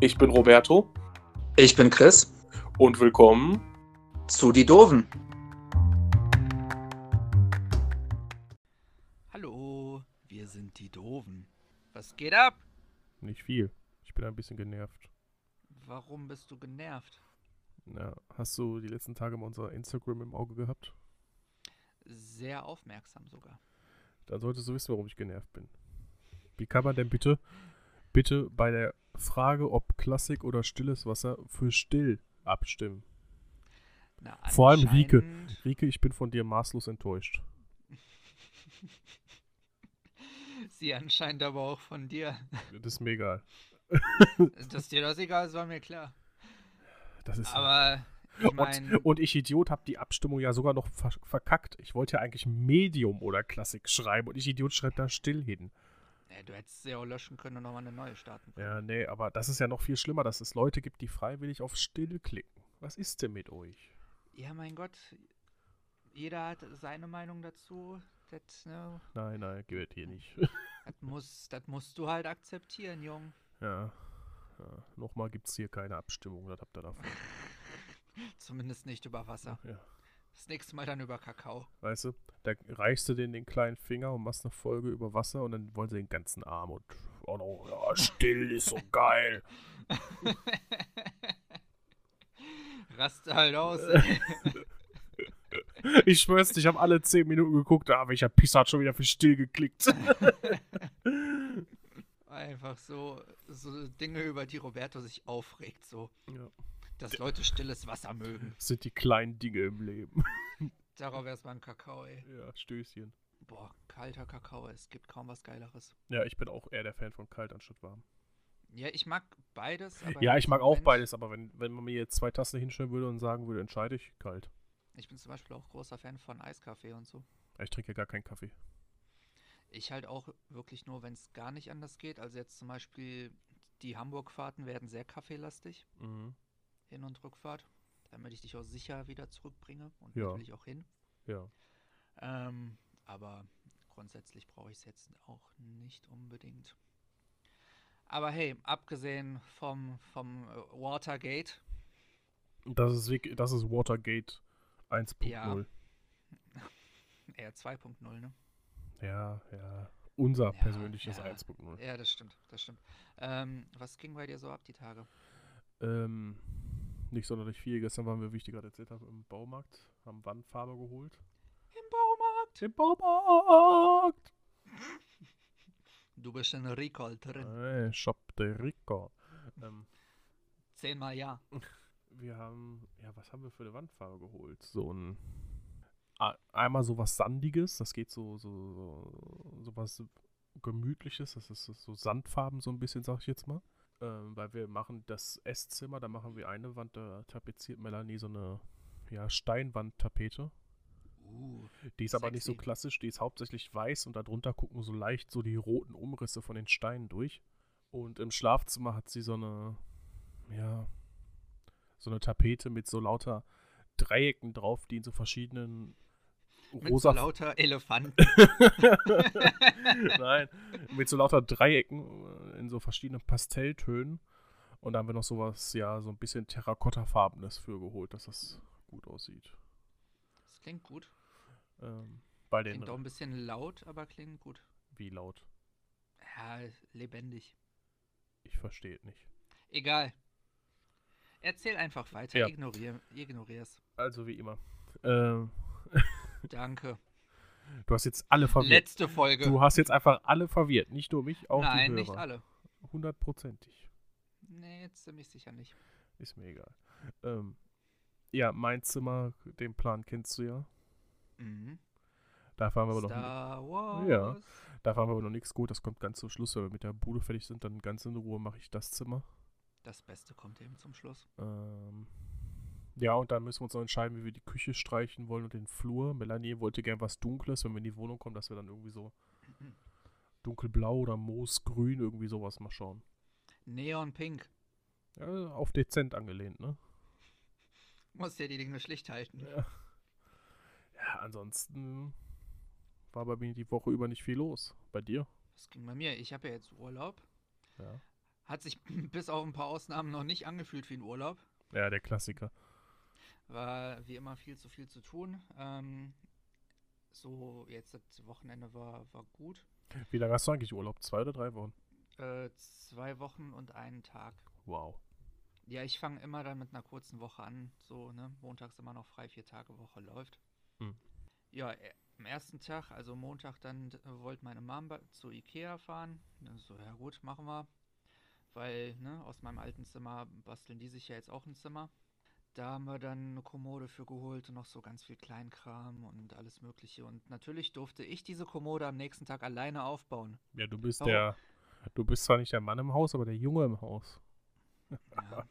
Ich bin Roberto Ich bin Chris. und willkommen. Zu die Doofen. Hallo, wir sind die Doofen. Was geht ab? Nicht viel. Ich bin ein bisschen genervt. Warum bist du genervt? Ja, hast du die letzten Tage mal unser Instagram im Auge gehabt? Sehr aufmerksam sogar. Dann solltest du wissen, warum ich genervt bin. Wie kann man denn bitte, bitte bei der Frage, ob Klassik oder stilles Wasser für still abstimmen? Na, Vor allem Rike. anscheinend- Rike, ich bin von dir maßlos enttäuscht. Sie anscheinend aber auch von dir. Das ist mir egal. Dass dir das egal ist, war mir klar. Das ist Aber ich meine, und, und ich Idiot habe die Abstimmung ja sogar noch ver verkackt. Ich wollte ja eigentlich Medium oder Klassik schreiben und ich Idiot schreibt da still hin. Äh, du hättest sie auch löschen können und nochmal eine neue starten können. Ja, nee, aber das ist ja noch viel schlimmer, dass es Leute gibt, die freiwillig auf still klicken. Was ist denn mit euch? Ja, mein Gott. Jeder hat seine Meinung dazu. Das, ne, Nein, nein, gehört hier nicht. das, muss, das musst du halt akzeptieren, Jung. ja. ja. Nochmal gibt es hier keine Abstimmung, das habt ihr davon. Zumindest nicht über Wasser. Ja. Das nächste Mal dann über Kakao. Weißt du, da reichst du denen den kleinen Finger und machst eine Folge über Wasser und dann wollen sie den ganzen Arm und oh no, ja, still ist so geil. Raste halt aus. Ich schwör's ich habe alle 10 Minuten geguckt, ah, welcher Pisser hat schon wieder für still geklickt. Einfach so, so Dinge, über die Roberto sich aufregt, so. Ja. Dass Leute stilles Wasser mögen. Das sind die kleinen Dinge im Leben. Darauf erstmal ein Kakao, ey. Ja, Stößchen. Boah, kalter Kakao, es gibt kaum was Geileres. Ja, ich bin auch eher der Fan von kalt anstatt warm. Ja, ich mag beides, aber Ja, ich mag auch beides, aber wenn, wenn man mir jetzt zwei Tassen hinstellen würde und sagen würde, entscheide ich, kalt. Ich bin zum Beispiel auch großer Fan von Eiskaffee und so. Ich trinke ja gar keinen Kaffee. Ich halt auch wirklich nur, wenn es gar nicht anders geht. Also jetzt zum Beispiel die Hamburg-Fahrten werden sehr kaffeelastig, Mhm. Hin- und Rückfahrt, damit ich dich auch sicher wieder zurückbringe und Ja. natürlich auch hin. Ja. Ähm, aber grundsätzlich brauche ich es jetzt auch nicht unbedingt. Aber hey, abgesehen vom, vom äh, Watergate, Das ist, das ist Watergate 1.0. Ja. eher 2.0, ne? Ja, ja. Unser Ja, persönliches ja. 1.0. Ja, das stimmt, das stimmt. Ähm, was ging bei dir so ab die Tage? Ähm, nicht sonderlich viel. Gestern waren wir, wie ich dir gerade erzählt habe, im Baumarkt, haben Wandfarbe geholt. Im Baumarkt! Im Baumarkt! Du bist ein Recall drin. Hey, Shop de Rico. Ähm, Zehnmal ja. wir haben, ja, was haben wir für eine Wandfarbe geholt? So ein, einmal so was Sandiges, das geht so, so, so, so was Gemütliches, das ist so Sandfarben so ein bisschen, sag ich jetzt mal. Ähm, weil wir machen das Esszimmer, da machen wir eine Wand, da tapeziert Melanie so eine, ja, Steinwandtapete. Uh, Die ist aber nicht so Sexy. klassisch, die ist hauptsächlich weiß und darunter gucken so leicht so die roten Umrisse von den Steinen durch. Und im Schlafzimmer hat sie so eine, ja, so eine Tapete mit so lauter Dreiecken drauf, die in so verschiedenen mit rosa. so lauter Elefanten. Nein, mit so lauter Dreiecken äh, in so verschiedenen Pastelltönen. Und da haben wir noch sowas, ja, so ein bisschen Terrakottafarbenes für geholt, dass das gut aussieht. Das klingt gut. Ähm, bei den, Klingt auch ein bisschen laut, aber klingt gut. wie laut? Ja, lebendig. Ich verstehe es nicht. Egal. Erzähl einfach weiter. Ja. Ignorier, ignorier's. Also wie immer. Ähm, Danke. du hast jetzt alle verwirrt. Letzte Folge. Du hast jetzt einfach alle verwirrt. Nicht nur mich, auch Nein, die nicht Hörer. alle. Hundertprozentig. Nee, jetzt ziemlich sicher nicht. Ist mir egal. Ähm, ja, mein Zimmer, den Plan kennst du ja. Mhm. Da fahren wir aber noch. Ja. da fahren wir aber noch nichts gut. Das kommt ganz zum Schluss, wenn wir mit der Bude fertig sind. Dann ganz in Ruhe mache ich das Zimmer. Das Beste kommt eben zum Schluss. Ähm, ja, und dann müssen wir uns noch entscheiden, wie wir die Küche streichen wollen und den Flur. Melanie wollte gern was Dunkles, wenn wir in die Wohnung kommen, dass wir dann irgendwie so dunkelblau oder moosgrün, irgendwie sowas mal schauen. Neon Pink. Ja, auf dezent angelehnt, ne? Muss ja die Dinge schlicht halten. Ja. Ja, ansonsten war bei mir die Woche über nicht viel los. Bei dir? Das ging bei mir. Ich habe ja jetzt Urlaub. Ja. Hat sich bis auf ein paar Ausnahmen noch nicht angefühlt wie ein Urlaub. Ja, der Klassiker. War wie immer viel zu viel zu tun. Ähm, so, jetzt das Wochenende war, war gut. Wie lange hast du eigentlich Urlaub? Zwei oder drei Wochen? Äh, zwei Wochen und einen Tag. Wow. Ja, ich fange immer dann mit einer kurzen Woche an. So, ne? Montags immer noch frei, vier Tage Woche läuft. Hm. Ja, äh, am ersten Tag, also Montag, dann äh, wollte meine Mom zu Ikea fahren. So, ja gut, machen wir. Weil, ne, aus meinem alten Zimmer basteln die sich ja jetzt auch ein Zimmer. Da haben wir dann eine Kommode für geholt und noch so ganz viel Kleinkram und alles Mögliche. Und natürlich durfte ich diese Kommode am nächsten Tag alleine aufbauen. Ja, du bist Warum? der. Du bist zwar nicht der Mann im Haus, aber der Junge im Haus. Ja.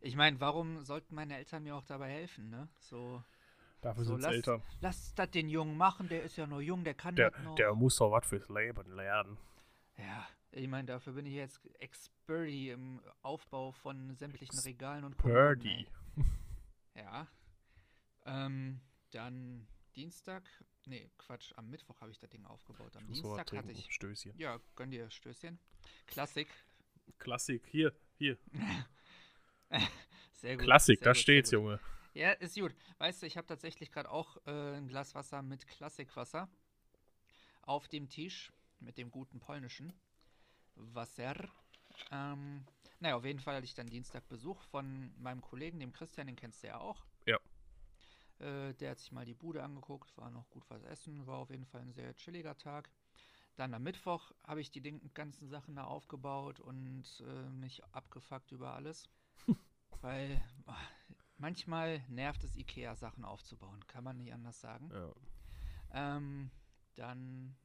Ich meine, warum sollten meine Eltern mir auch dabei helfen, ne? So, Dafür So, sind lass- Eltern. lass das den Jungen machen, der ist ja nur jung, der kann Der, das noch. der muss doch was fürs Leben lernen. Ja, ich meine, dafür bin ich jetzt Experty im Aufbau von sämtlichen Regalen und Purdy. Ja. Ähm, dann Dienstag, nee, Quatsch, am Mittwoch habe ich das Ding aufgebaut. Am Dienstag hatte ich, Stößchen. ja, gönn dir Stößchen. Klassik. Klassik. Hier, hier. Sehr gut. Klassik, sehr da gut, steht's. Junge. Ja, ist gut. Weißt du, ich habe tatsächlich gerade auch äh, ein Glas Wasser mit Klassikwasser auf dem Tisch mit dem guten polnischen Wasser. Ähm, naja, auf jeden Fall hatte ich dann Dienstag Besuch von meinem Kollegen, dem Christian, den kennst du ja auch. Ja. Äh, der hat sich mal die Bude angeguckt, war noch gut was essen, war auf jeden Fall ein sehr chilliger Tag. Dann am Mittwoch habe ich die ganzen Sachen da aufgebaut und äh, mich abgefuckt über alles. Weil manchmal nervt es Ikea, Sachen aufzubauen. Kann man nicht anders sagen. Ja. Ähm, dann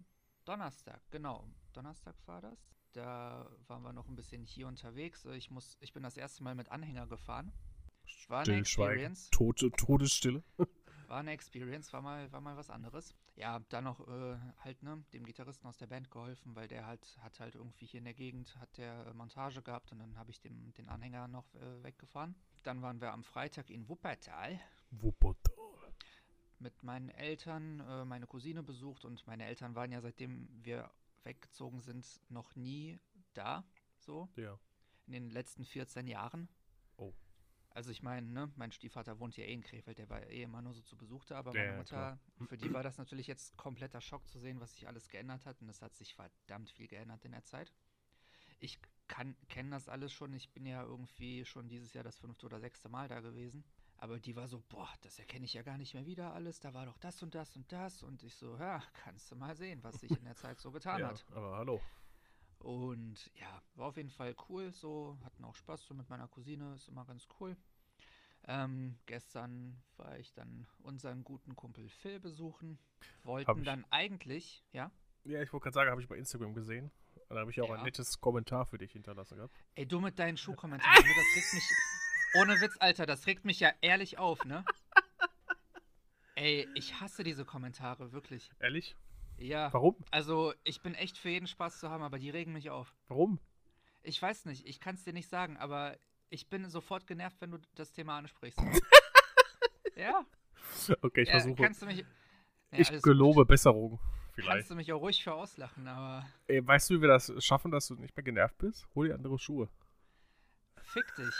Donnerstag, genau. Donnerstag war das. Da waren wir noch ein bisschen hier unterwegs. Ich, muss, ich bin das erste Mal mit Anhänger gefahren. War eine. Experience. Tote, Todesstille. War eine Experience, war mal, war mal was anderes. Ja, dann noch äh, halt, ne, dem Gitarristen aus der Band geholfen, weil der halt, hat halt irgendwie hier in der Gegend, hat der äh, Montage gehabt und dann habe ich dem, den Anhänger noch äh, weggefahren. Dann waren wir am Freitag in Wuppertal Wuppertal. mit meinen Eltern, äh, meine Cousine besucht und meine Eltern waren ja seitdem wir weggezogen sind noch nie da, so Ja. in den letzten 14 Jahren. Oh. Also ich meine, ne, mein Stiefvater wohnt ja eh in Krefeld, der war eh immer nur so zu Besuch da, aber Ja, meine Mutter, klar. für die war das natürlich jetzt kompletter Schock zu sehen, was sich alles geändert hat und es hat sich verdammt viel geändert in der Zeit. Ich kann kenne das alles schon, ich bin ja irgendwie schon dieses Jahr das fünfte oder sechste Mal da gewesen. Aber die war so, boah, das erkenne ich ja gar nicht mehr wieder alles. Da war doch das und das und das. Und ich so, ja, kannst du mal sehen, was sich in der Zeit so getan ja, hat. aber hallo. Und ja, war auf jeden Fall cool. So, hatten auch Spaß so mit meiner Cousine, ist immer ganz cool. Ähm, gestern war ich dann unseren guten Kumpel Phil besuchen. Wollten dann eigentlich, ja. Ja, ich wollte gerade sagen, habe ich bei Instagram gesehen. Da habe ich auch Ja. ein nettes Kommentar für dich hinterlassen gehabt. Ey, du mit deinen Schuhkommentaren, das regt mich. Ohne Witz, Alter, das regt mich ja ehrlich auf, ne? Ey, ich hasse diese Kommentare, wirklich. Ehrlich? Ja. Warum? Also, ich bin echt für jeden Spaß zu haben, aber die regen mich auf. Warum? Ich weiß nicht, ich kann es dir nicht sagen, aber ich bin sofort genervt, wenn du das Thema ansprichst. ja, Okay, ich ja versuche. kannst du mich. Ja, ich gelobe gut. Besserung. Kannst Vielleicht. du mich auch ruhig für auslachen, aber Ey, weißt du, wie wir das schaffen, dass du nicht mehr genervt bist? Hol dir andere Schuhe. fick dich.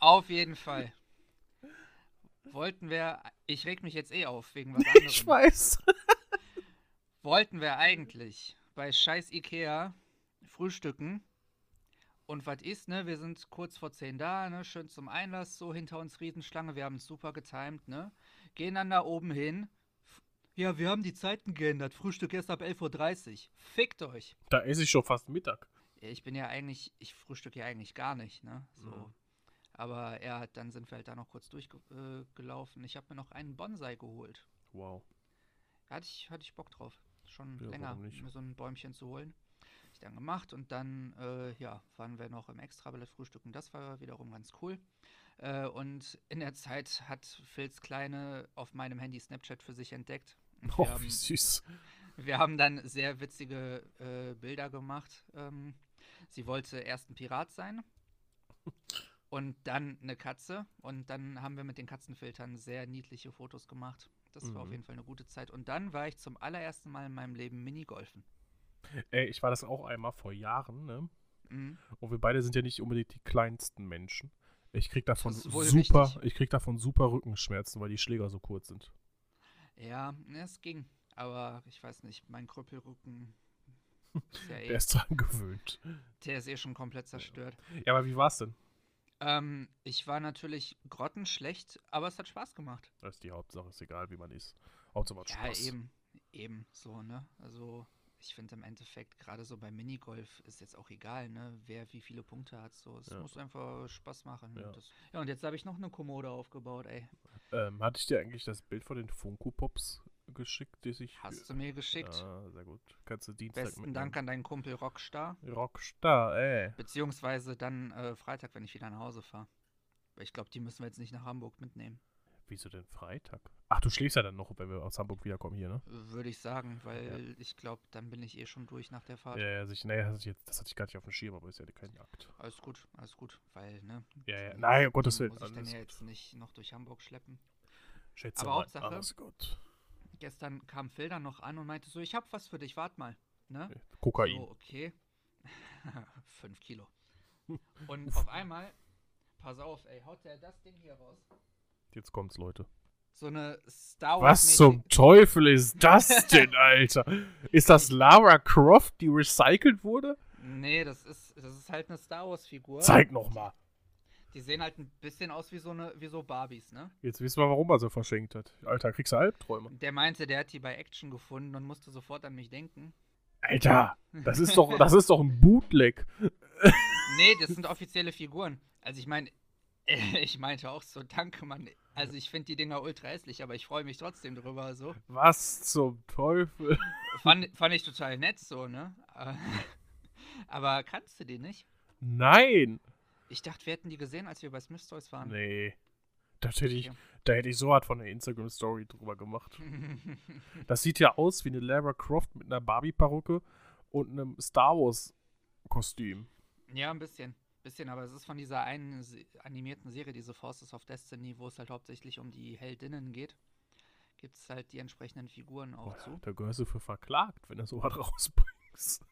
Auf jeden Fall. Wollten wir. Ich reg mich jetzt eh auf wegen was anderem. Ich weiß. Wollten wir eigentlich bei scheiß Ikea frühstücken. Und was ist, ne? Wir sind kurz vor 10 da, ne? Schön zum Einlass, so hinter uns Riesenschlange. Wir haben es super getimt, ne? Gehen dann da oben hin. Ja, wir haben die Zeiten geändert. Frühstück erst ab 11.30 Uhr. Fickt euch. Da esse ich schon fast Mittag. Ich bin ja eigentlich, ich frühstücke ja eigentlich gar nicht, ne? So. Mhm. Aber ja, dann sind wir halt da noch kurz durchgelaufen. Äh, ich habe mir noch einen Bonsai geholt. Wow. Hatte ich, hatte ich Bock drauf. Schon Ja, länger, mir so ein Bäumchen zu holen. Hab ich dann gemacht und dann, äh, ja, waren wir noch im Extraballett frühstücken. Das war wiederum ganz cool. Äh, und in der Zeit hat Phils Kleine auf meinem Handy Snapchat für sich entdeckt. Und Oh, wir, haben, wie süß. wir haben dann sehr witzige äh, Bilder gemacht. Ähm, sie wollte erst ein Pirat sein und dann eine Katze. Und dann haben wir mit den Katzenfiltern sehr niedliche Fotos gemacht. Das war auf Mhm. jeden Fall eine gute Zeit. Und dann war ich zum allerersten Mal in meinem Leben Minigolfen. Ey, ich war das auch einmal vor Jahren, ne? Mhm. Und wir beide sind ja nicht unbedingt die kleinsten Menschen. Ich krieg davon super, richtig. ich krieg davon super Rückenschmerzen, weil die Schläger so kurz sind. Ja, es ging. Aber ich weiß nicht, mein Krüppelrücken ist ja eh, Der ist dran gewöhnt. der ist eh schon komplett zerstört. Ja, aber wie war's denn? Ähm, ich war natürlich grottenschlecht, aber es hat Spaß gemacht. Das ist die Hauptsache, ist egal, wie man ist. Hauptsache macht Ja, Spaß. eben, eben so, ne? Also, ich finde im Endeffekt, gerade so beim Minigolf ist jetzt auch egal, ne? Wer wie viele Punkte hat, so. Es Ja. muss einfach Spaß machen. Ja. Das, ja, und jetzt habe ich noch eine Kommode aufgebaut, ey. Ähm, hatte ich dir eigentlich das Bild von den Funko Pops geschickt, die sich. Hast du mir geschickt? Ja, sehr gut. Kannst du Dienstag Besten Dank an deinen Kumpel Rockstar. Rockstar, ey. Beziehungsweise dann äh, Freitag, wenn ich wieder nach Hause fahre. Weil ich glaube, die müssen wir jetzt nicht nach Hamburg mitnehmen. Wieso denn Freitag? Ach, du schläfst ja dann noch, wenn wir aus Hamburg wiederkommen hier, ne? Würde ich sagen, weil ich glaube, dann bin ich eh schon durch nach der Fahrt. Ja, ja, sich, nee, das hatte ich jetzt, das hatte ich gar nicht auf dem Schirm, aber ist ja kein Akt. Alles gut, alles gut, weil, ne? Ja, ja, nein, um Gottes Willen, Muss ich dann ja jetzt nicht noch durch Hamburg schleppen. Schätze Aber mal, Hauptsache- alles gut. Gestern kam Phil dann noch an und meinte so, ich hab was für dich, wart mal. Ne? Kokain. So, okay. Fünf Kilo. Und auf einmal, pass auf, ey, haut der das Ding hier raus. Jetzt kommt's, Leute. So eine Star Wars. Was zum Teufel ist das denn, Alter? Ist das Lara Croft, die recycelt wurde? Nee, das ist, das ist halt eine Star Wars Figur. Zeig noch mal. Die sehen halt ein bisschen aus wie so eine, wie so Barbies, ne? Jetzt wissen wir, warum er sie verschenkt hat. Alter, kriegst du Albträume. Der meinte, der hat die bei Action gefunden und musste sofort an mich denken. Alter, das ist doch, das ist doch ein Bootleg. Nee, das sind offizielle Figuren. Also ich meine, ich meinte auch so, danke, Mann. Also ich finde die Dinger ultra hässlich, aber ich freue mich trotzdem drüber, so. Was zum Teufel? Fand, fand ich total nett, so, ne? Aber kannst du die nicht? Nein. Ich dachte, wir hätten die gesehen, als wir bei Smith Toys waren. Nee. Das hätte ich, Okay. da hätte ich so hart von der Instagram-Story drüber gemacht. Das sieht ja aus wie eine Lara Croft mit einer Barbie-Perücke und einem Star Wars-Kostüm. ja, ein bisschen. Bisschen, aber es ist von dieser einen animierten Serie, diese Forces of Destiny, wo es halt hauptsächlich um die Heldinnen geht. Gibt es halt die entsprechenden Figuren auch zu. Da gehörst du für verklagt, wenn du sowas rausbringst.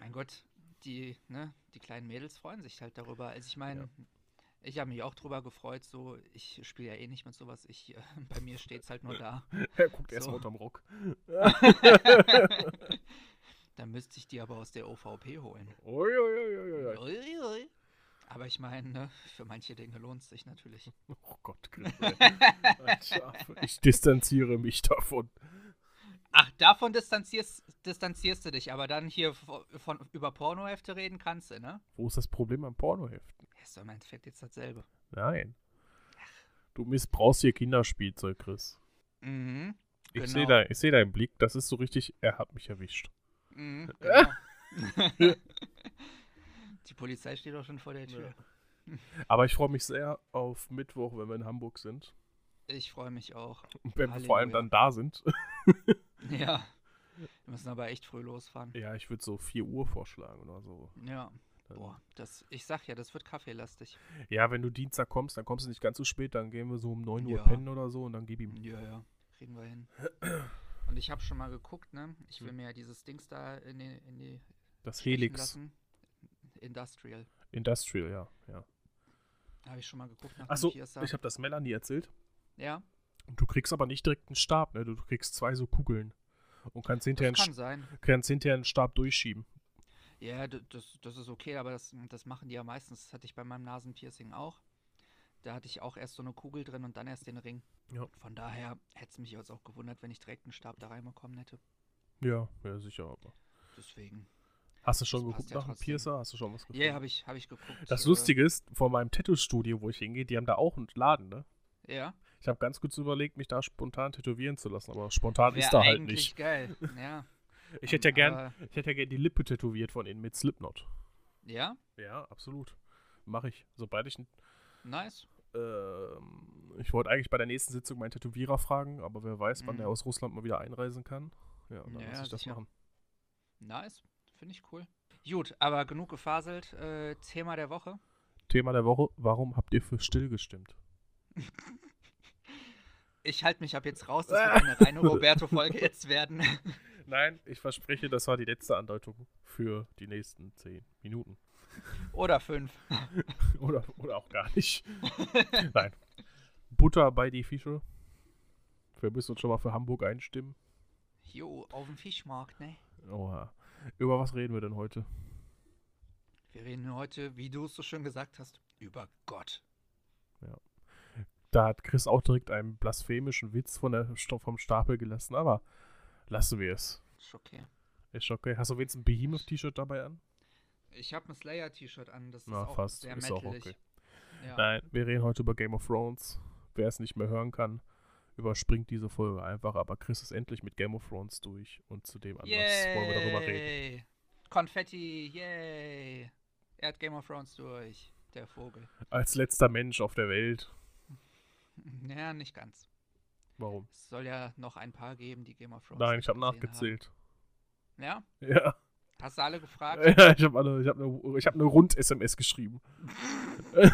Mein Gott, die, ne, die kleinen Mädels freuen sich halt darüber. Also ich meine, Ja. ich habe mich auch drüber gefreut, so, ich spiele ja eh nicht mit sowas. Ich, äh, bei mir steht es halt nur da. Er guckt erst So. mal unterm Rock. Dann müsste ich die aber aus der OVP holen. Ui, ui, ui. Aber ich meine, ne, für manche Dinge lohnt es sich natürlich. Oh Gott. Alter, ich distanziere mich davon. Ach, davon distanzierst, distanzierst du dich, aber dann hier von, von über Pornohefte reden kannst du, ne? Wo ist das Problem am Pornoheften? Ja, Ist doch im Endeffekt jetzt dasselbe. Nein. Du missbrauchst hier Kinderspielzeug, Chris. Mhm. Ich Genau. sehe ich seh deinen Blick, das ist so richtig, er hat mich erwischt. Mhm, genau. Die Polizei steht auch schon vor der Tür. Aber ich freue mich sehr auf Mittwoch, wenn wir in Hamburg sind. Ich freue mich auch. Und wenn wir vor allem Halleluja. dann da sind. Ja. Wir müssen aber echt früh losfahren. Ja, ich würde so 4 Uhr vorschlagen oder so. Ja. Dann- Boah, das, ich sag ja, das wird kaffeelastig. Ja, wenn du Dienstag kommst, dann kommst du nicht ganz so spät, dann gehen wir so um 9 Uhr Ja. pennen oder so und dann gib ihm. Ja, ja. Kriegen wir hin. Und ich habe schon mal geguckt, ne? Ich will Hm. mir ja dieses Dings da in die, in die Das Helix lassen. Industrial. Industrial, ja. ja. Habe ich schon mal geguckt Achso, ich habe das Melanie erzählt. Ja, Und du kriegst aber nicht direkt einen Stab, ne? Du kriegst zwei so Kugeln. Und kannst hinterher, das einen, kann sein. Kannst hinterher einen Stab durchschieben. Ja, das, das ist okay, aber das, das machen die ja meistens. Das hatte ich bei meinem Nasenpiercing auch. Da hatte ich auch erst so eine Kugel drin und dann erst den Ring. Ja. Von daher hätte es mich jetzt auch gewundert, wenn ich direkt einen Stab da reinbekommen hätte. Ja, ja, sicher, aber. Deswegen. Hast du schon Das geguckt ja nach trotzdem. Piercer? Hast du schon was Ja, gefunden? yeah, habe ich, hab ich geguckt. Das äh, Lustige ist, vor meinem Tattoo-Studio, wo ich hingehe, die haben da auch einen Laden, ne? Ja, Ich habe ganz kurz überlegt, mich da spontan tätowieren zu lassen, aber spontan wäre ist da halt nicht. geil. Ja. Ich hätte ja gern, ich hätte ja gern die Lippe tätowiert von innen mit Slipknot. Ja, Ja, absolut. Mache ich. Sobald ich. nice. Ähm, ich wollte eigentlich bei der nächsten Sitzung meinen Tätowierer fragen, aber wer weiß, wann Mhm. der aus Russland mal wieder einreisen kann. Ja, dann Ja, muss ich das sicher. machen. Nice. Finde ich cool. Gut, aber genug gefaselt. Äh, Thema der Woche. Thema der Woche: Warum habt ihr für still gestimmt? Ich halte mich ab jetzt raus. Das wird eine reine Roberto-Folge jetzt werden. Nein, ich verspreche, das war die letzte Andeutung für die nächsten zehn Minuten. Oder fünf. oder, oder auch gar nicht. Nein. Butter bei die Fische. Wir müssen uns schon mal für Hamburg einstimmen. Jo, auf dem Fischmarkt, ne? Oha. Über was reden wir denn heute? Wir reden heute, wie du es so schön gesagt hast, über Gott. Da hat Chris auch direkt einen blasphemischen Witz von der, vom Stapel gelassen, aber lassen wir es. Ist okay. Ist okay. Hast du wenigstens ein Behemoth-T-Shirt dabei an? Ich habe ein Slayer-T-Shirt an, das ist Na, auch fast. sehr Ist auch okay. Ja. Nein, wir reden heute über Game of Thrones. Wer es nicht mehr hören kann, überspringt diese Folge einfach. Aber Chris ist endlich mit Game of Thrones durch und zu dem Anlass wollen wir darüber reden. Yay! Konfetti, yay! Er hat Game of Thrones durch, der Vogel. Als letzter Mensch auf der Welt. Ja, nicht ganz. Warum? Es soll ja noch ein paar geben, die Game of Thrones Nein, ich habe nachgezählt. Haben. Ja? Ja. Hast du alle gefragt? ja ich habe eine, ich hab eine, ich hab eine Rund-SMS geschrieben.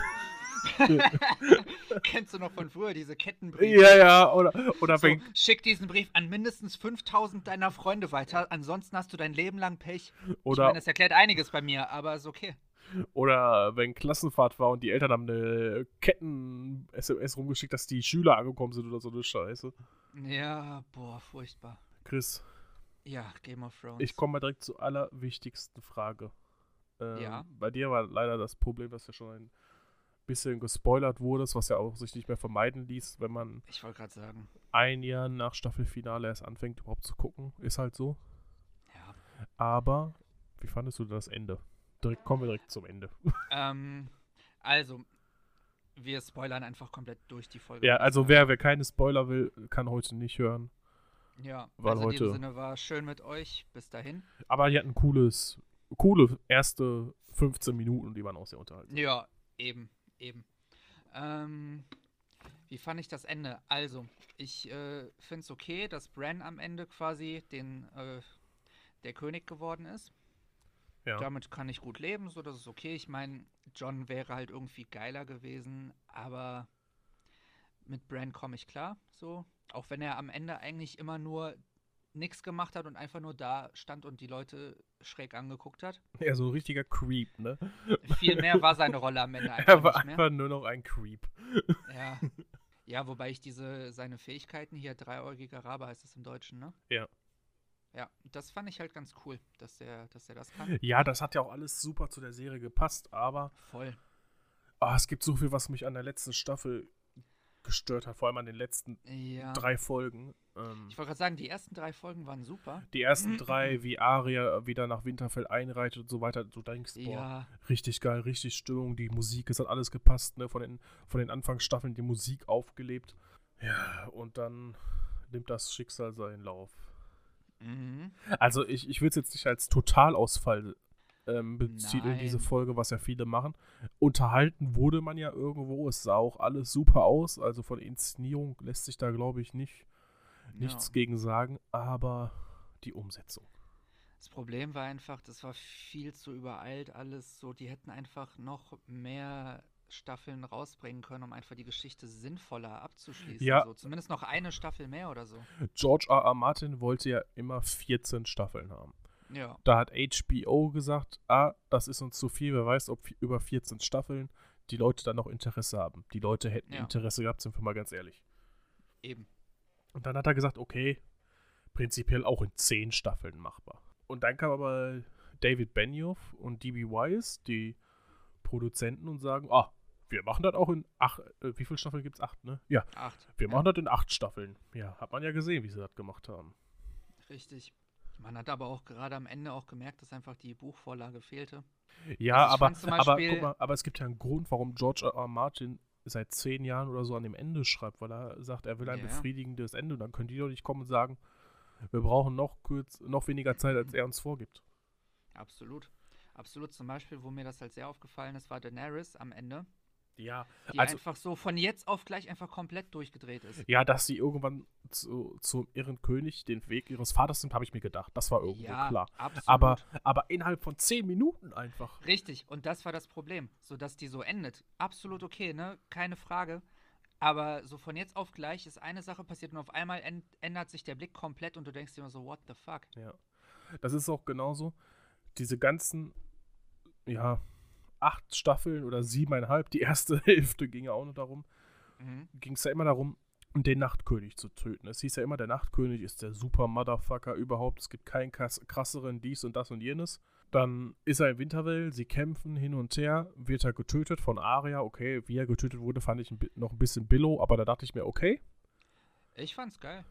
Kennst du noch von früher diese Kettenbriefe? Ja, ja, oder, oder So, wenn, schick diesen Brief an mindestens 5000 deiner Freunde weiter, ansonsten hast du dein Leben lang Pech. ich oder, meine, das erklärt einiges bei mir, aber ist okay. Oder wenn Klassenfahrt war und die Eltern haben eine Ketten-SMS rumgeschickt, dass die Schüler angekommen sind oder so eine Scheiße. Ja, boah, furchtbar. Chris, Ja, Game of Thrones. ich komme mal direkt zur allerwichtigsten Frage. Ähm, Ja. Bei dir war leider das Problem, dass ja schon ein bisschen gespoilert wurdest, was ja auch sich nicht mehr vermeiden ließ, wenn man Ich wollte gerade sagen, ein Jahr nach Staffelfinale erst anfängt, überhaupt zu gucken. Ist halt so. ja. Aber wie fandest du das Ende? Direkt, kommen wir direkt zum Ende. Ähm, also, wir spoilern einfach komplett durch die Folge. ja, also wer, wer keine Spoiler will, kann heute nicht hören. Ja, weil also in heute- diesem Sinne war schön mit euch. Bis dahin. Aber die hatten ein cooles, coole erste 15 Minuten, die waren auch sehr unterhaltsam. Ja, eben, eben. Ähm, wie fand ich das Ende? Also, ich äh, finde es okay, dass Bran am Ende quasi den, äh, der König geworden ist. Ja. Damit kann ich gut leben, so das ist okay. Ich meine, John wäre halt irgendwie geiler gewesen, aber mit Bran komme ich klar, so. Auch wenn er am Ende eigentlich immer nur nichts gemacht hat und einfach nur da stand und die Leute schräg angeguckt hat. Ja, so ein richtiger Creep, ne? Viel mehr war seine Rolle am Ende Er einfach war nicht mehr. einfach nur noch ein Creep. Ja. Ja, wobei ich diese, seine Fähigkeiten hier, dreiäugiger Rabe heißt es im Deutschen, ne? Ja. Ja, das fand ich halt ganz cool, dass der, dass der das kann. Ja, das hat ja auch alles super zu der Serie gepasst, aber Voll. ah, es gibt so viel, was mich an der letzten Staffel gestört hat, vor allem an den letzten Ja. drei Folgen. Ähm, Ich wollte gerade sagen, die ersten drei Folgen waren super. die ersten drei, wie Aria wieder nach Winterfell einreitet und so weiter, du denkst, boah, Ja, richtig geil, richtig Stimmung, die Musik, es hat alles gepasst, ne, von den, von den Anfangsstaffeln die Musik aufgelebt. Ja, und dann nimmt das Schicksal seinen Lauf. Mhm. Also ich, ich würde es jetzt nicht als Totalausfall ähm, betiteln, diese. Folge, was ja viele machen. Unterhalten wurde man ja irgendwo, es sah auch alles super aus, also von Inszenierung lässt sich da, glaube ich, nicht, nichts ja. gegen sagen, aber die Umsetzung. Das Problem war einfach, das war viel zu übereilt alles. So, die hätten einfach noch mehr Staffeln rausbringen können, um einfach die Geschichte sinnvoller abzuschließen. Ja. So, zumindest noch eine Staffel mehr oder so. George R. R. Martin wollte ja immer 14 Staffeln haben. Ja. Da hat HBO gesagt, ah, das ist uns zu viel, wer weiß, ob über 14 Staffeln die Leute dann noch Interesse haben. Die Leute hätten Ja. Interesse gehabt, sind wir mal ganz ehrlich. Eben. Und dann hat er gesagt, okay, prinzipiell auch in 10 Staffeln machbar. Und dann kam aber David Benioff und D.B. Wise, die Produzenten, und sagen, ah, wir machen das auch in acht, äh, wie viele Staffeln gibt es? Acht, ne? Ja, Acht. wir Ja. machen das in acht Staffeln. Ja, hat man ja gesehen, wie sie das gemacht haben. Richtig. Man hat aber auch gerade am Ende auch gemerkt, dass einfach die Buchvorlage fehlte. Ja, Also aber, aber, guck mal, aber es gibt ja einen Grund, warum George R. R. Martin seit zehn Jahren oder so an dem Ende schreibt, weil er sagt, er will ein Ja. befriedigendes Ende und dann können die doch nicht kommen und sagen, wir brauchen noch, kurz, noch weniger Zeit, als er uns vorgibt. Absolut. Absolut. Zum Beispiel, wo mir das halt sehr aufgefallen ist, war Daenerys am Ende, Ja, die Also- einfach so von jetzt auf gleich einfach komplett durchgedreht ist. ja, dass sie irgendwann zu, zum irren König den Weg ihres Vaters nimmt, habe ich mir gedacht. Das war irgendwo ja, klar. absolut. Aber, aber innerhalb von zehn Minuten einfach. Richtig, und das war das Problem, so dass die so endet. Absolut okay, ne? Keine Frage. Aber so von jetzt auf gleich ist eine Sache passiert und auf einmal änd- ändert sich der Blick komplett und du denkst dir immer so, what the fuck? Ja. Das ist auch genauso. Diese ganzen, ja, acht Staffeln oder siebeneinhalb, die erste Hälfte ging ja auch nur darum, Mhm. ging es ja immer darum, den Nachtkönig zu töten. Es hieß ja immer, der Nachtkönig ist der super Motherfucker überhaupt. Es gibt keinen krass, krasseren, dies und das und jenes. Dann ist er in Winterwell, sie kämpfen hin und her, wird er getötet von Arya. Okay, wie er getötet wurde, fand ich noch ein bisschen billow, aber da dachte ich mir, okay. Ich fand's geil.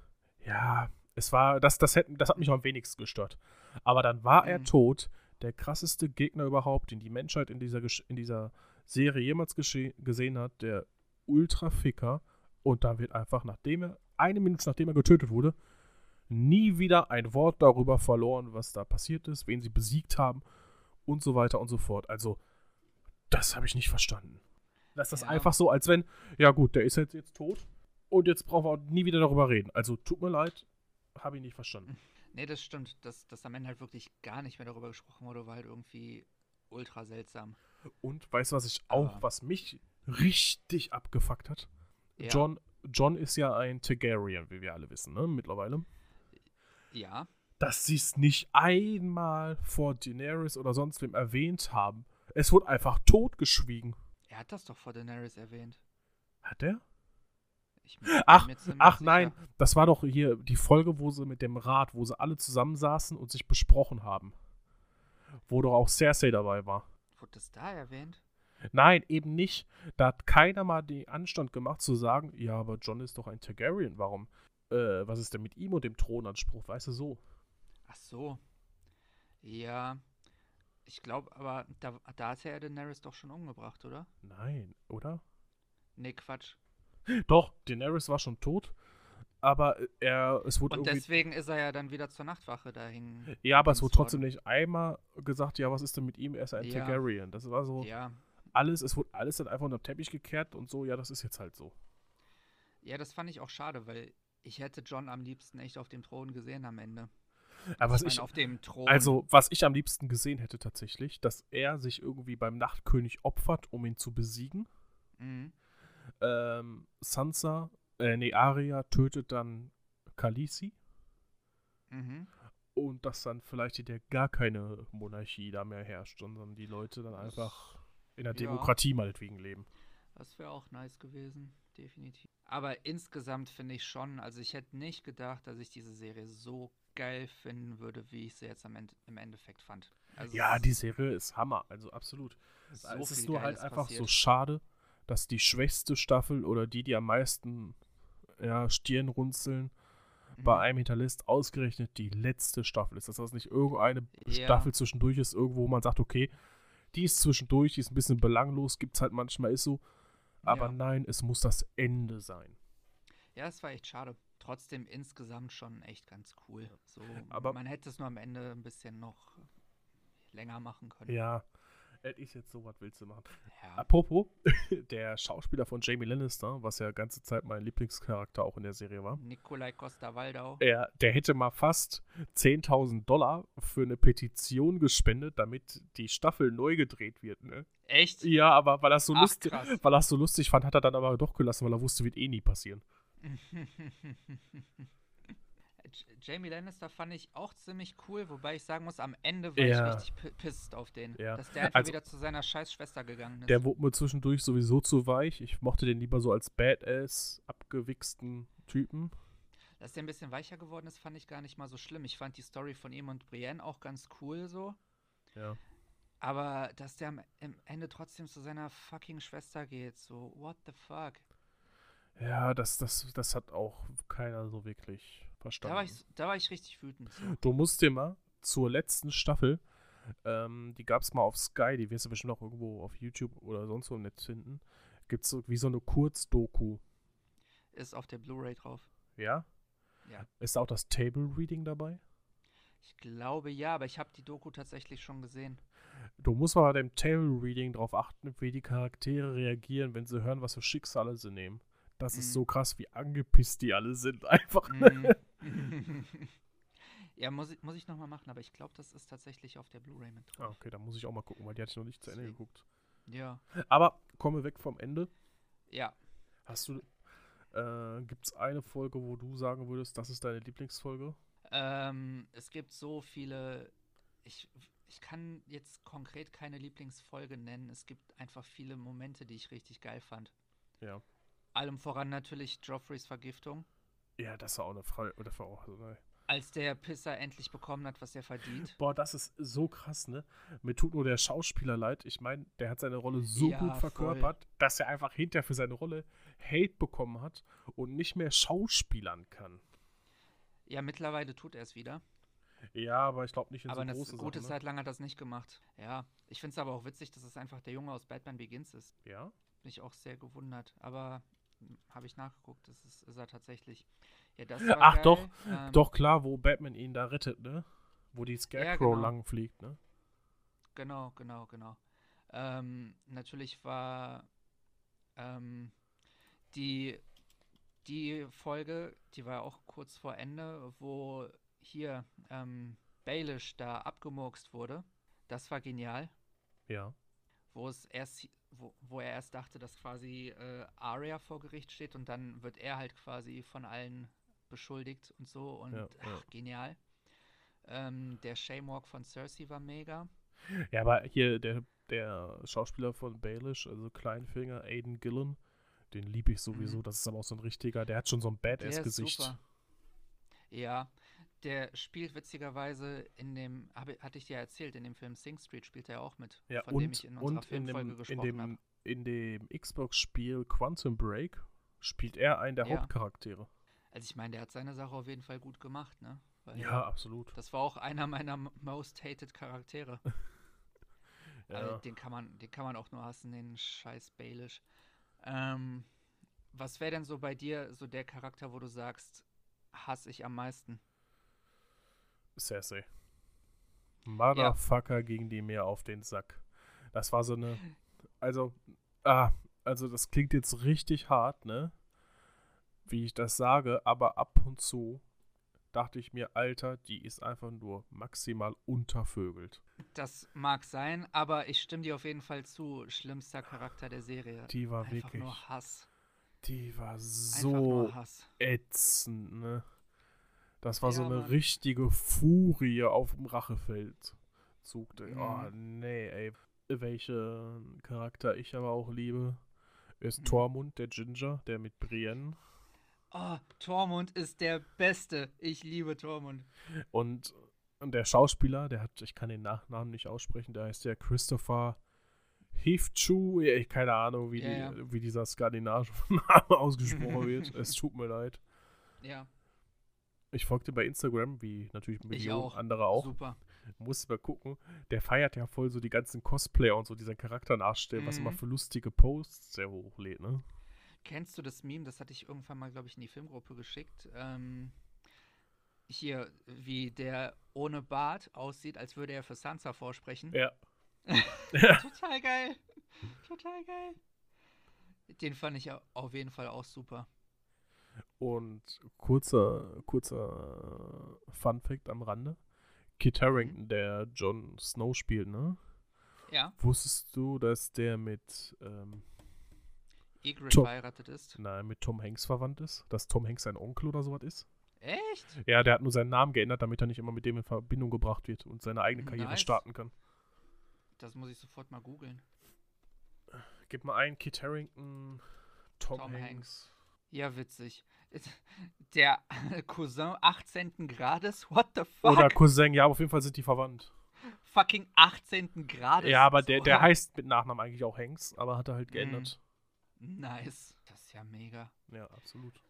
Ja, es war, das, das, hätten, das hat mich am wenigsten gestört. Aber dann war er Mhm. tot, der krasseste Gegner überhaupt, den die Menschheit in dieser, in dieser Serie jemals gesehen hat, der Ultra-Ficker. Und da wird einfach, nachdem er, eine Minute nachdem er getötet wurde, nie wieder ein Wort darüber verloren, was da passiert ist, wen sie besiegt haben und so weiter und so fort. Also, das habe ich nicht verstanden. Das ist Ja. einfach so, als wenn, ja gut, der ist jetzt, jetzt tot und jetzt brauchen wir auch nie wieder darüber reden. Also, tut mir leid, habe ich nicht verstanden. Nee, das stimmt. Dass, dass am Ende halt wirklich gar nicht mehr darüber gesprochen wurde, war halt irgendwie ultra seltsam. Und weißt du, was ich auch, Aber- was mich richtig abgefuckt hat? Ja. John, John ist ja ein Targaryen, wie wir alle wissen, ne, mittlerweile. Ja. Dass sie es nicht einmal vor Daenerys oder sonst wem erwähnt haben. Es wurde einfach totgeschwiegen. Er hat das doch vor Daenerys erwähnt. Hat er? Ach, ach nein, das war doch hier die Folge, wo sie mit dem Rat, wo sie alle zusammensaßen und sich besprochen haben. Wo doch auch Cersei dabei war. Wurde das da erwähnt? Nein, eben nicht. Da hat keiner mal den Anstand gemacht zu sagen, ja, aber John ist doch ein Targaryen. Warum? Äh, was ist denn mit ihm und dem Thronanspruch? Weißt du so? Ach so. Ja. Ich glaube, aber da, da hat er ja Daenerys doch schon umgebracht, oder? Nein, oder? Nee, Quatsch. Doch, Daenerys war schon tot, aber er, es wurde Und irgendwie. deswegen ist er ja dann wieder zur Nachtwache dahin. Ja, aber es wurde trotzdem worden. nicht einmal gesagt, ja, was ist denn mit ihm? Er ist ein Ja. Targaryen. Das war so Ja. alles, es wurde alles dann einfach unter den Teppich gekehrt und so, ja, das ist jetzt halt so. Ja, das fand ich auch schade, weil ich hätte John am liebsten echt auf dem Thron gesehen am Ende. Aber was ich ich, meine, Thron. also, was ich am liebsten gesehen hätte tatsächlich, dass er sich irgendwie beim Nachtkönig opfert, um ihn zu besiegen. Mhm. Ähm, Sansa, äh, nee, Arya tötet dann Khaleesi Mhm. und dass dann vielleicht wieder gar keine Monarchie da mehr herrscht, sondern die Leute dann einfach in der Ja. Demokratie meinetwegen leben. Das wäre auch nice gewesen, definitiv. Aber insgesamt finde ich schon, also ich hätte nicht gedacht, dass ich diese Serie so geil finden würde, wie ich sie jetzt am Ende, im Endeffekt fand. Also Ja, die Serie ist Hammer, also absolut. ist es ist nur halt einfach so passiert. schade, dass die schwächste Staffel oder die, die am meisten ja, Stirnrunzeln bei Mhm. einem hinterlässt, ausgerechnet die letzte Staffel ist. Dass das nicht irgendeine Ja. Staffel zwischendurch ist, irgendwo wo man sagt, okay, die ist zwischendurch, die ist ein bisschen belanglos, gibt es halt manchmal, ist so. Aber Ja. nein, es muss das Ende sein. Ja, es war echt schade. Trotzdem insgesamt schon echt ganz cool. So, Aber- man hätte es nur am Ende ein bisschen noch länger machen können. Ja, es ist jetzt so, was willst du machen? Ja. Apropos, der Schauspieler von Jamie Lannister, was ja ganze Zeit mein Lieblingscharakter auch in der Serie war, Nikolai Costa-Waldau. er, der hätte mal fast 10.000 Dollar für eine Petition gespendet, damit die Staffel neu gedreht wird, ne? Echt? Ja, aber weil er so lustig, weil er es so lustig fand, hat er dann aber doch gelassen, weil er wusste, wird eh nie passieren. Jamie Lannister fand ich auch ziemlich cool, wobei ich sagen muss, am Ende war Ja. ich richtig pi- pisst auf den. Ja. Dass der einfach Also- wieder zu seiner scheiß Schwester gegangen ist. Der wurde mir zwischendurch sowieso zu weich. Ich mochte den lieber so als Badass, abgewichsten Typen. Dass der ein bisschen weicher geworden ist, fand ich gar nicht mal so schlimm. Ich fand die Story von ihm und Brienne auch ganz cool so. Ja. Aber dass der am am Ende trotzdem zu seiner fucking Schwester geht, so, what the fuck? Ja, das, das, das hat auch keiner so wirklich Da verstanden. war, ich, da war ich richtig wütend. So. Du musst dir mal zur letzten Staffel, ähm, die gab es mal auf Sky, die wirst du bestimmt auch irgendwo auf YouTube oder sonst wo im Netz finden, gibt es so, wie so eine Kurzdoku. Ist auf der Blu-ray drauf. Ja? Ja. Ist da auch das Table Reading dabei? Ich glaube ja, aber ich habe die Doku tatsächlich schon gesehen. Du musst mal bei dem Table Reading darauf achten, wie die Charaktere reagieren, wenn sie hören, was für Schicksale sie nehmen. Das ist Mhm. so krass, wie angepisst die alle sind. Einfach. ne? Ja, muss ich, muss ich nochmal machen, aber ich glaube, das ist tatsächlich auf der Blu-ray mit Ah, drauf. okay, da muss ich auch mal gucken, weil die hatte ich noch nicht zu Ende geguckt. Ja. Aber kommen wir weg vom Ende. Ja. Hast du, Äh, Gibt es eine Folge, wo du sagen würdest, das ist deine Lieblingsfolge? Ähm, es gibt so viele. Ich, ich kann jetzt konkret keine Lieblingsfolge nennen. Es gibt einfach viele Momente, die ich richtig geil fand. Ja. Allem voran natürlich Joffreys Vergiftung. Ja, das war auch eine Frage. Oder war auch, ne? Als der Pisser endlich bekommen hat, was er verdient. Boah, das ist so krass, ne? Mir tut nur der Schauspieler leid. Ich meine, der hat seine Rolle so Ja, gut verkörpert, dass er einfach hinterher für seine Rolle Hate bekommen hat und nicht mehr schauspielern kann. Ja, mittlerweile tut er es wieder. Ja, aber ich glaube nicht in aber so eine gute Sachen, Zeit lang hat das nicht gemacht. Ja, ich finde es aber auch witzig, dass es einfach der Junge aus Batman Begins ist. Ne? Ja? Bin ich auch sehr gewundert. Aber habe ich nachgeguckt, das ist, ist er tatsächlich. Ja, Ach geil. doch, Ähm, Doch klar, wo Batman ihn da rettet, ne? Wo die Scarecrow genau. lang fliegt, ne? Genau, genau, genau. Ähm, natürlich war ähm, die, die Folge, die war auch kurz vor Ende, wo hier ähm, Baelish da abgemurkst wurde. Das war genial. Ja. Wo es erst, wo, wo er erst dachte, dass quasi äh, Arya vor Gericht steht und dann wird er halt quasi von allen beschuldigt und so und Ja, ach, ja. genial. Ähm, der Shaymorg von Cersei war mega. Ja, aber hier der, der Schauspieler von Baelish, also Kleinfinger, Aiden Gillen, den liebe ich sowieso. Mhm. Das ist aber auch so ein richtiger, der hat schon so ein Badass-Gesicht. Ja, der spielt witzigerweise in dem, hab, hatte ich dir erzählt, in dem Film Sing Street spielt er auch mit, Ja, von dem und, ich in unserer in Filmfolge dem, in gesprochen dem, habe. in dem Xbox-Spiel Quantum Break spielt er einen der Ja. Hauptcharaktere. Also ich meine, der hat seine Sache auf jeden Fall gut gemacht, ne? Weil Ja, absolut. Das war auch einer meiner most hated Charaktere. Ja. Also, den kann man, den kann man auch nur hassen, den scheiß Baelish. Ähm, was wäre denn so bei dir so der Charakter, wo du sagst, hasse ich am meisten? Cersei. Motherfucker ging die mir auf den Sack. Das war so eine. Also, ah, also das klingt jetzt richtig hart, ne? Wie ich das sage, aber ab und zu dachte ich mir, Alter, die ist einfach nur maximal untervögelt. Das mag sein, aber ich stimme dir auf jeden Fall zu. Schlimmster Charakter der Serie. Die war Einfach wirklich. nur Hass. Die war so ätzend, ne? Das war so Ja, eine Mann. richtige Furie auf dem Rachefeld. Zugte. Oh, Mhm. nee, ey. Welche Charakter ich aber auch liebe, ist Mhm. Tormund, der Ginger, der mit Brienne. Oh, Tormund ist der Beste. Ich liebe Tormund. Und, und der Schauspieler, der hat, ich kann den Nachnamen nicht aussprechen, der heißt ja Christopher Hifchu. Ja, ich keine Ahnung, wie, Ja, ja. Die, wie dieser skandinavische Name ausgesprochen wird. Es tut mir leid. Ja, Ich folgte bei Instagram, wie natürlich Millionen auch. andere auch. super. Muss mal gucken. Der feiert ja voll so die ganzen Cosplayer und so, die seinen Charakter nachstellen, was Mhm. immer für lustige Posts der hochlädt, ne? Kennst du das Meme? Das hatte ich irgendwann mal, glaube ich, in die Filmgruppe geschickt. Ähm, hier, wie der ohne Bart aussieht, als würde er für Sansa vorsprechen. Ja. Total geil. Total geil. Den fand ich au- auf jeden Fall auch super. Und kurzer, kurzer Fun Fact am Rande. Kit Mhm. Harington, der Jon Snow spielt, ne? Ja, Wusstest du, dass der mit, ähm, Top. verheiratet ist. na, mit Tom Hanks verwandt ist? Dass Tom Hanks sein Onkel oder sowas ist? Echt? Ja, der hat nur seinen Namen geändert, damit er nicht immer mit dem in Verbindung gebracht wird und seine eigene Karriere Nice. starten kann. Das muss ich sofort mal googeln. Gib mal ein, Kit Harington, Tom, Tom Hanks. Hanks. Ja, witzig. Der Cousin 18. Grades? What the fuck? Oder Cousin, ja, auf jeden Fall sind die verwandt. Fucking 18. Grades. ja, aber der, So. der heißt mit Nachnamen eigentlich auch Hanks, aber hat er halt Mhm. geändert. Nice. Das ist ja mega. Ja, absolut.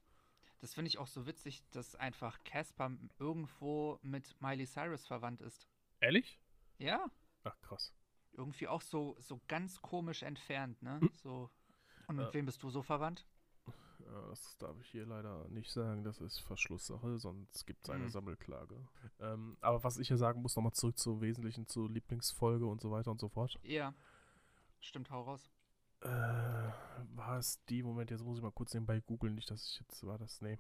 Das finde ich auch so witzig, dass einfach Casper irgendwo mit Miley Cyrus verwandt ist. Ehrlich? Ja, Ach, krass. irgendwie auch so, so ganz komisch entfernt, ne? Hm. So. Und mit Ja. wem bist du so verwandt? Ja, das darf ich hier leider nicht sagen. Das ist Verschlusssache, sonst gibt es eine Mhm. Sammelklage. Ähm, aber was ich hier sagen muss, nochmal zurück zum Wesentlichen, zur Lieblingsfolge und so weiter und so fort. Ja. Stimmt, hau raus. Äh, war es die, Moment, jetzt muss ich mal kurz nebenbei googeln, nicht, dass ich jetzt, war das, nee.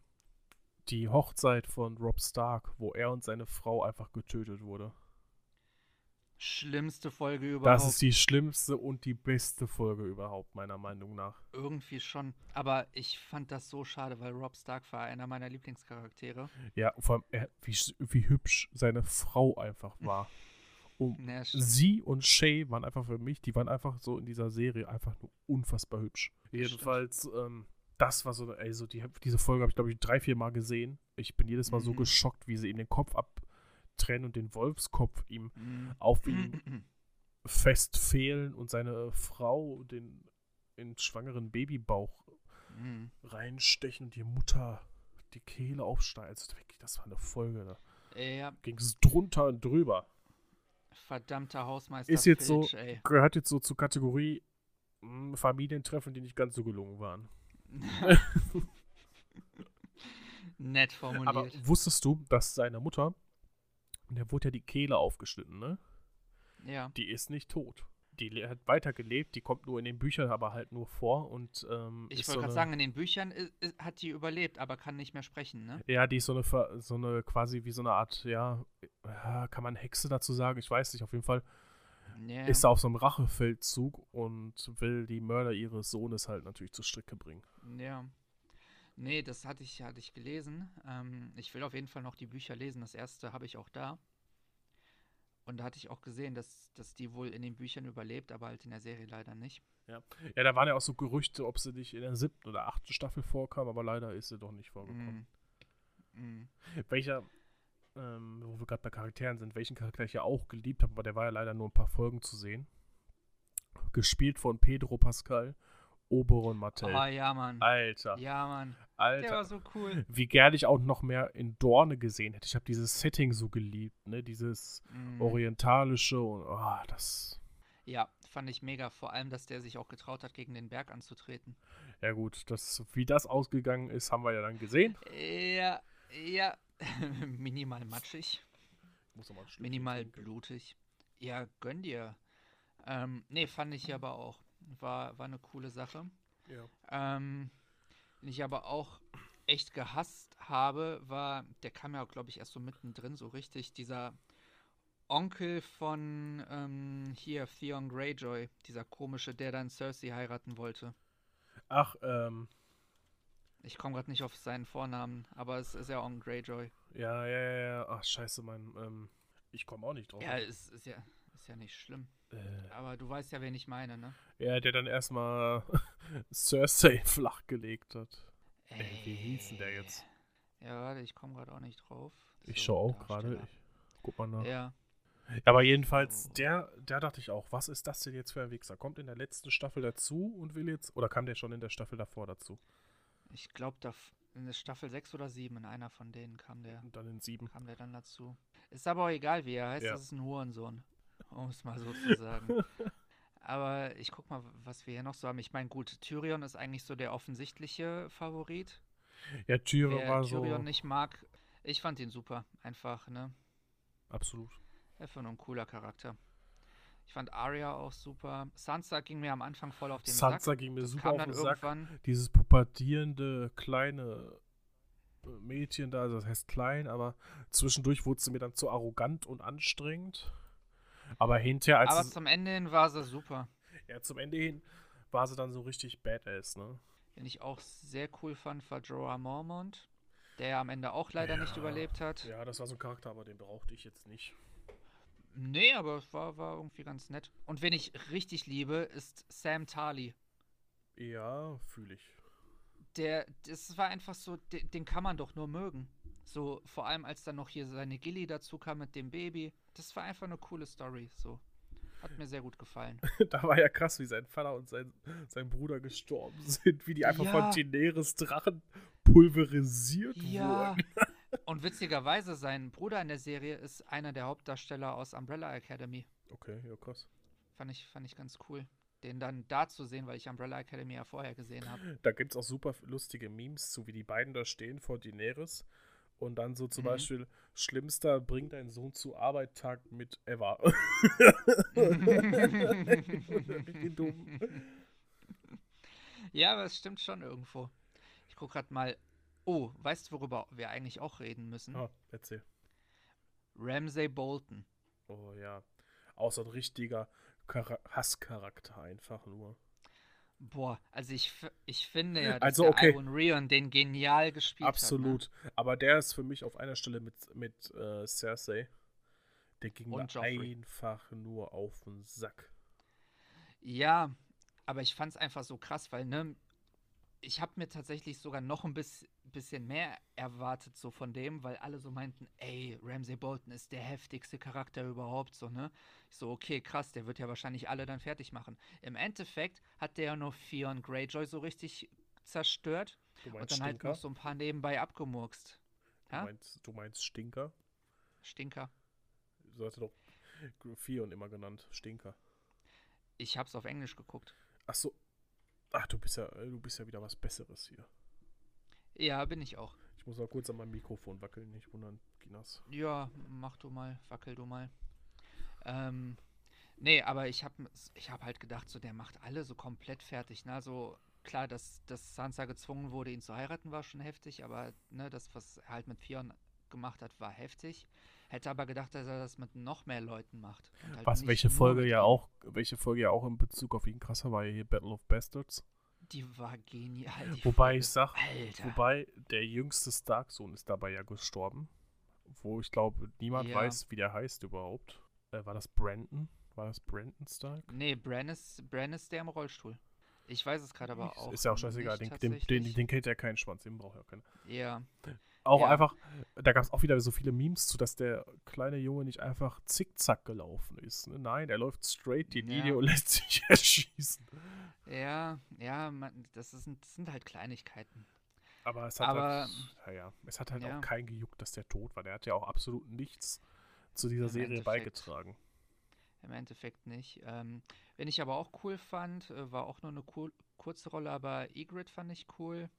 Die Hochzeit von Rob Stark, wo er und seine Frau einfach getötet wurde. Schlimmste Folge überhaupt. Das ist die schlimmste und die beste Folge überhaupt, meiner Meinung nach. Irgendwie schon. Aber ich fand das so schade, weil Rob Stark war einer meiner Lieblingscharaktere. Ja, vor allem, er, wie, wie hübsch seine Frau einfach war. Und Ja, sie und Shay waren einfach für mich, die waren einfach so in dieser Serie einfach nur unfassbar hübsch. Jedenfalls, ähm, das war so, ey, so die, diese Folge habe ich, glaube ich, drei, vier Mal gesehen. Ich bin jedes Mal so Mhm. geschockt, wie sie ihm den Kopf abtrennen und den Wolfskopf ihm Mhm. auf ihn festfehlen und seine Frau den in schwangeren Babybauch Mhm. reinstechen und die Mutter die Kehle aufschneiden. Also wirklich, das war eine Folge, da Ja, ging es drunter und drüber. verdammter Hausmeister Ist jetzt Filch, so- ey. Gehört jetzt so zur Kategorie mh, Familientreffen, die nicht ganz so gelungen waren. Nett formuliert. Aber wusstest du, dass seine Mutter, der wurde ja die Kehle aufgeschnitten, ne? ja. Die ist nicht tot. Die hat weitergelebt, die kommt nur in den Büchern, aber halt nur vor und ähm, Ich ist wollte so gerade sagen, in den Büchern i- i- hat die überlebt, aber kann nicht mehr sprechen, ne? Ja, die ist so eine, so eine quasi wie so eine Art, ja, kann man Hexe dazu sagen? Ich weiß nicht, auf jeden Fall Ja. ist er auf so einem Rachefeldzug und will die Mörder ihres Sohnes halt natürlich zur Strecke bringen. Ja. Nee, das hatte ich, hatte ich gelesen. Ähm, ich will auf jeden Fall noch die Bücher lesen. Das erste habe ich auch da. Und da hatte ich auch gesehen, dass, dass die wohl in den Büchern überlebt, aber halt in der Serie leider nicht. Ja, da waren ja auch so Gerüchte, ob sie nicht in der siebten oder achten Staffel vorkam, aber leider ist sie doch nicht vorgekommen. Mm. Mm. Welcher, ähm, wo wir gerade bei Charakteren sind, welchen Charakter ich ja auch geliebt habe, aber der war ja leider nur ein paar Folgen zu sehen. Gespielt von Pedro Pascal, Oberon Martell. Ah, ja, Mann. Alter, Ja, Mann. Der Alter. war so cool. Wie gerne ich auch noch mehr in Dorne gesehen hätte. Ich habe dieses Setting so geliebt, ne? Dieses Mm. orientalische und oh, das. Ja, fand ich mega. Vor allem, dass der sich auch getraut hat, gegen den Berg anzutreten. Ja gut, das, wie das ausgegangen ist, haben wir ja dann gesehen. Ja, ja. Minimal matschig. Minimal blutig. Ja, gönn dir. Ähm, nee, fand ich aber auch. War, war eine coole Sache. Ja. Ähm, den ich aber auch echt gehasst habe, war, der kam ja, glaube ich, erst so mittendrin, so richtig, dieser Onkel von ähm, hier, Theon Greyjoy, dieser komische, der dann Cersei heiraten wollte. Ach, ähm, Ich komme gerade nicht auf seinen Vornamen, aber es ist ja Onkel Greyjoy. ja, ja, ja, ja. Ach, scheiße, mein, ähm, ich komme auch nicht drauf. Ja, ist, ist ja, ist ja nicht schlimm. äh, Aber du weißt ja, wen ich meine, ne? ja, der dann erstmal Cersei flachgelegt hat. Ey, wie hieß denn der jetzt? Ja, warte, ich komme gerade auch nicht drauf. Ich So, schaue auch gerade. Ich Guck mal nach. Ja, Aber jedenfalls, der, der dachte ich auch, was ist das denn jetzt für ein Wichser? Kommt in der letzten Staffel dazu und will jetzt, oder kam der schon in der Staffel davor dazu? ich glaube, da in der Staffel 6 oder 7, in einer von denen kam der, Und dann in sieben. kam der dann dazu. Ist aber auch egal, wie er heißt, Ja. das ist ein Hurensohn. Um es mal so zu sagen. aber ich guck mal, was wir hier noch so haben. Ich meine, gut, Tyrion ist eigentlich so der offensichtliche Favorit. Ja, Tyrion Wer war Tyrion so. nicht mag, ich fand ihn super. Einfach, ne? Absolut. Einfach nur ein cooler Charakter. Ich fand Arya auch super. Sansa ging mir am Anfang voll auf den Sansa Sack. ging mir Das super auf den Sack. irgendwann. Dieses pubertierende kleine äh, Mädchen da, also das heißt klein, aber zwischendurch wurde sie mir dann zu arrogant und anstrengend. Aber hinterher, als Aber zum Ende hin war sie super. ja, zum Ende hin war sie dann so richtig badass, ne? Den ich auch sehr cool fand, war Jorah Mormont, der am Ende auch leider nicht Ja, überlebt hat. Ja, das war so ein Charakter, aber den brauchte ich jetzt nicht. Nee, aber es war, war irgendwie ganz nett. Und wen ich richtig liebe, ist Sam Tarly. Ja, fühle ich. Der, das war einfach so, den, den kann man doch nur mögen. So, vor allem als dann noch hier seine Gilly dazu kam mit dem Baby. Das war einfach eine coole Story, so. Hat mir sehr gut gefallen. da war ja krass, wie sein Vater und sein, sein Bruder gestorben sind, wie die einfach Ja. von Daenerys Drachen pulverisiert Ja. wurden. Und witzigerweise, sein Bruder in der Serie ist einer der Hauptdarsteller aus Umbrella Academy. Okay, ja, krass. Fand ich, fand ich ganz cool. Den dann da zu sehen, weil ich Umbrella Academy ja vorher gesehen habe. Da gibt es auch super lustige Memes zu, wie die beiden da stehen vor Daenerys und dann so zum Mhm. Beispiel, schlimmster, bring deinen Sohn zu Arbeit Tag mit Eva. Wie dumm. ja, aber es stimmt schon irgendwo. Ich guck grad mal. Oh, weißt du, worüber wir eigentlich auch reden müssen? Ah, erzähl. Ramsay Bolton. Oh ja. Auch so ein richtiger Chara Hasscharakter einfach nur. Boah, also ich, ich finde ja, dass Also, der okay. Iwan Rion den genial gespielt Absolut. Aber der ist für mich auf einer Stelle mit, mit äh, Cersei. Der ging mir einfach nur auf den Sack. hat. Ne? Ja, aber ich fand es einfach so krass, weil, ne, ich habe mir tatsächlich sogar noch ein bis, bisschen mehr erwartet, so von dem, weil alle so meinten, ey, Ramsay Bolton ist der heftigste Charakter überhaupt, so, ne? Ich so, okay, krass, der wird ja wahrscheinlich alle dann fertig machen. Im Endeffekt hat der ja nur Theon Greyjoy so richtig zerstört Du und dann halt Stinker? noch so ein paar nebenbei abgemurkst. du, Ja? meinst, du meinst Stinker? Stinker. So hat er doch Fion immer genannt. Stinker. Ich hab's auf Englisch geguckt. Ach so. Ach, du bist ja, du bist ja wieder was Besseres hier. Ja, bin ich auch. Ich muss mal kurz an meinem Mikrofon wackeln, nicht wundern, Kinas. Ja, mach du mal, wackel du mal. Ähm, nee, aber ich hab, ich hab halt gedacht, so der macht alle so komplett fertig. Ne? Also klar, dass, dass Sansa gezwungen wurde, ihn zu heiraten, war schon heftig, aber ne, das, was er halt mit Theon gemacht hat, war heftig. Hätte aber gedacht, dass er das mit noch mehr Leuten macht. Halt Was, welche Folge ja auch, welche Folge ja auch in Bezug auf ihn krasser war, ja hier Battle of Bastards. Die war genial. Die Wobei Folge. ich sag, Alter. wobei der jüngste Stark-Sohn ist dabei ja gestorben. Wo ich glaube, niemand Ja. weiß, wie der heißt überhaupt. Äh, war das Brandon? War das Brandon Stark? Nee, Bran ist, Bran ist der im Rollstuhl. Ich weiß es gerade aber auch. ist ja auch scheißegal, den, den, den, den kennt ja keinen Schwanz, den braucht ja keiner. Ja, Auch Ja. einfach, da gab es auch wieder so viele Memes zu, dass der kleine Junge nicht einfach zickzack gelaufen ist. Ne? Nein, der läuft straight die Ja. Linie und lässt sich erschießen. ja, ja, man, das, ist, das sind halt Kleinigkeiten. Aber es hat Aber- halt, naja, es hat halt ja. auch keinen gejuckt, dass der tot war. Der hat ja auch absolut nichts zu dieser Im Serie Endeffekt. beigetragen. Im Endeffekt nicht. Ähm, wen ich aber auch cool fand, äh, war auch nur eine cool, kurze Rolle, aber Ygritte fand ich cool.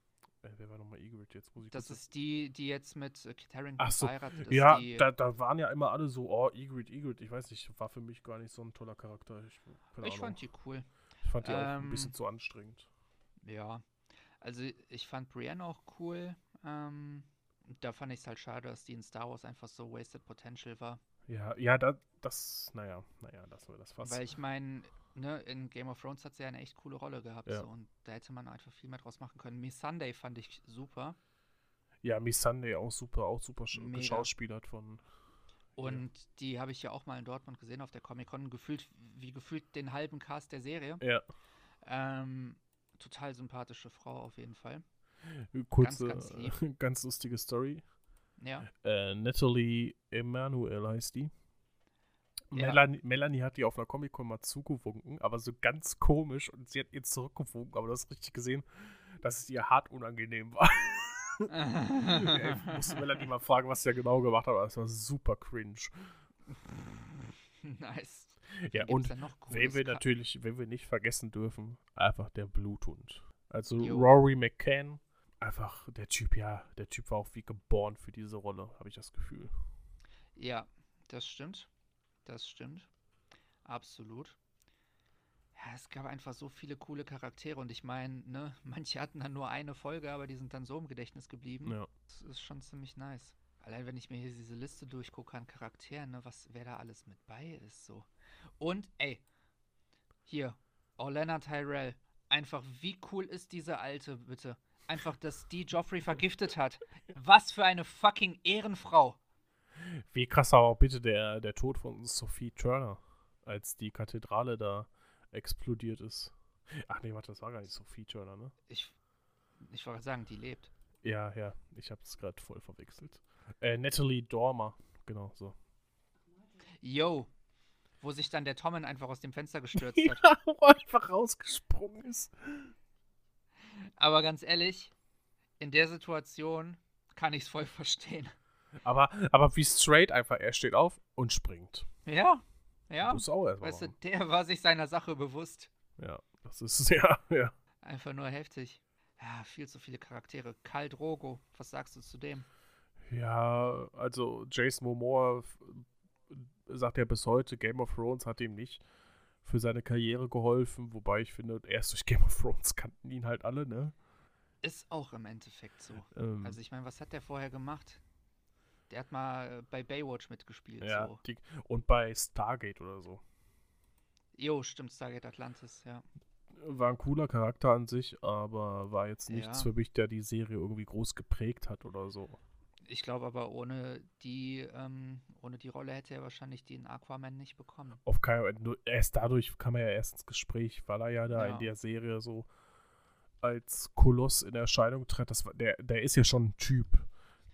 Äh, wer war nochmal Ygritte? Jetzt muss ich Das ist die, die jetzt mit äh, Kit Harington Ach so, verheiratet ist. Ja, die, da, da waren ja immer alle so, oh, Ygritte, Ygritte. Ich weiß nicht, war für mich gar nicht so ein toller Charakter. Ich, ich fand die cool. ich fand die auch ein ähm, bisschen zu anstrengend. Ja. Also ich fand Brienne auch cool. Ähm, da fand ich es halt schade, dass die in Star Wars einfach so Wasted Potential war. Ja, ja, da, das, naja, naja, das war das fast. Weil ich meine, ne, in Game of Thrones hat sie ja eine echt coole Rolle gehabt. Ja. So, und da hätte man einfach viel mehr draus machen können. Miss Sunday fand ich super. Ja, Miss Sunday auch super, auch super Mega. geschauspielert von. Und die habe ich ja auch mal in Dortmund gesehen auf der Comic-Con. Gefühlt, wie gefühlt den halben Cast der Serie. Ja, Ähm, total sympathische Frau auf jeden Fall. kurze, ganz lieb. ganz lustige Story. Ja. Äh, Natalie Emanuel heißt die. Ja. Melanie, Melanie hat die auf einer Comic-Con mal zugewunken, aber so ganz komisch und sie hat ihr zurückgewunken, aber du hast richtig gesehen, dass es ihr hart unangenehm war. Ja, ich musste Melanie mal fragen, was sie da genau gemacht hat, aber es war super cringe. nice. Ja, Gibt's und denn noch wen Cooles wir natürlich, wen wir nicht vergessen dürfen, einfach der Bluthund. Also Jo. Rory McCann, einfach der Typ, ja, der Typ war auch wie geboren für diese Rolle, habe ich das Gefühl. Ja, das stimmt. Das stimmt. Absolut. Ja, es gab einfach so viele coole Charaktere und ich meine, ne, manche hatten dann nur eine Folge, aber die sind dann so im Gedächtnis geblieben. Ja. Das ist schon ziemlich nice. Allein wenn ich mir hier diese Liste durchgucke an Charakteren, ne, was, wer da alles mit bei ist, so. Und, ey, hier, Orlana Tyrell. Einfach, wie cool ist diese Alte, bitte? Einfach, dass die Joffrey vergiftet hat. Was für eine fucking Ehrenfrau. Wie krass aber auch bitte der, der Tod von Sophie Turner, als die Kathedrale da explodiert ist. Ach nee, warte, das war gar nicht Sophie Turner, ne? Ich, ich wollte sagen, die lebt. Ja, ja, ich habe es gerade voll verwechselt. Äh, Natalie Dormer, genau so. Yo, wo sich dann der Tommen einfach aus dem Fenster gestürzt Ja, hat. wo er einfach rausgesprungen ist. Aber ganz ehrlich, in der Situation kann ich es voll verstehen. Aber, aber wie straight einfach, er steht auf und springt. Ja, ja. Muss auch erstmal Weißt du, der war sich seiner Sache bewusst. Ja, das ist, ja, ja. Einfach nur heftig. Ja, viel zu viele Charaktere. Karl Drogo, was sagst du zu dem? Ja, also Jason Momoa sagt ja bis heute, Game of Thrones hat ihm nicht für seine Karriere geholfen, wobei ich finde, erst durch Game of Thrones kannten ihn halt alle, ne? Ist auch im Endeffekt so. Ähm, Also ich meine, was hat der vorher gemacht? Der hat mal äh, bei Baywatch mitgespielt. ja, So. die, und bei Stargate oder so. Jo, stimmt, Stargate Atlantis, ja. War ein cooler Charakter an sich, aber war jetzt nichts Ja. für mich, der die Serie irgendwie groß geprägt hat oder so. Ich glaube aber, ohne die, ähm, ohne die Rolle hätte er wahrscheinlich den Aquaman nicht bekommen. Auf keinen nur erst dadurch kam er ja erst ins Gespräch, weil er ja da Ja. in der Serie so als Koloss in Erscheinung tritt. Das, der, der ist ja schon ein Typ.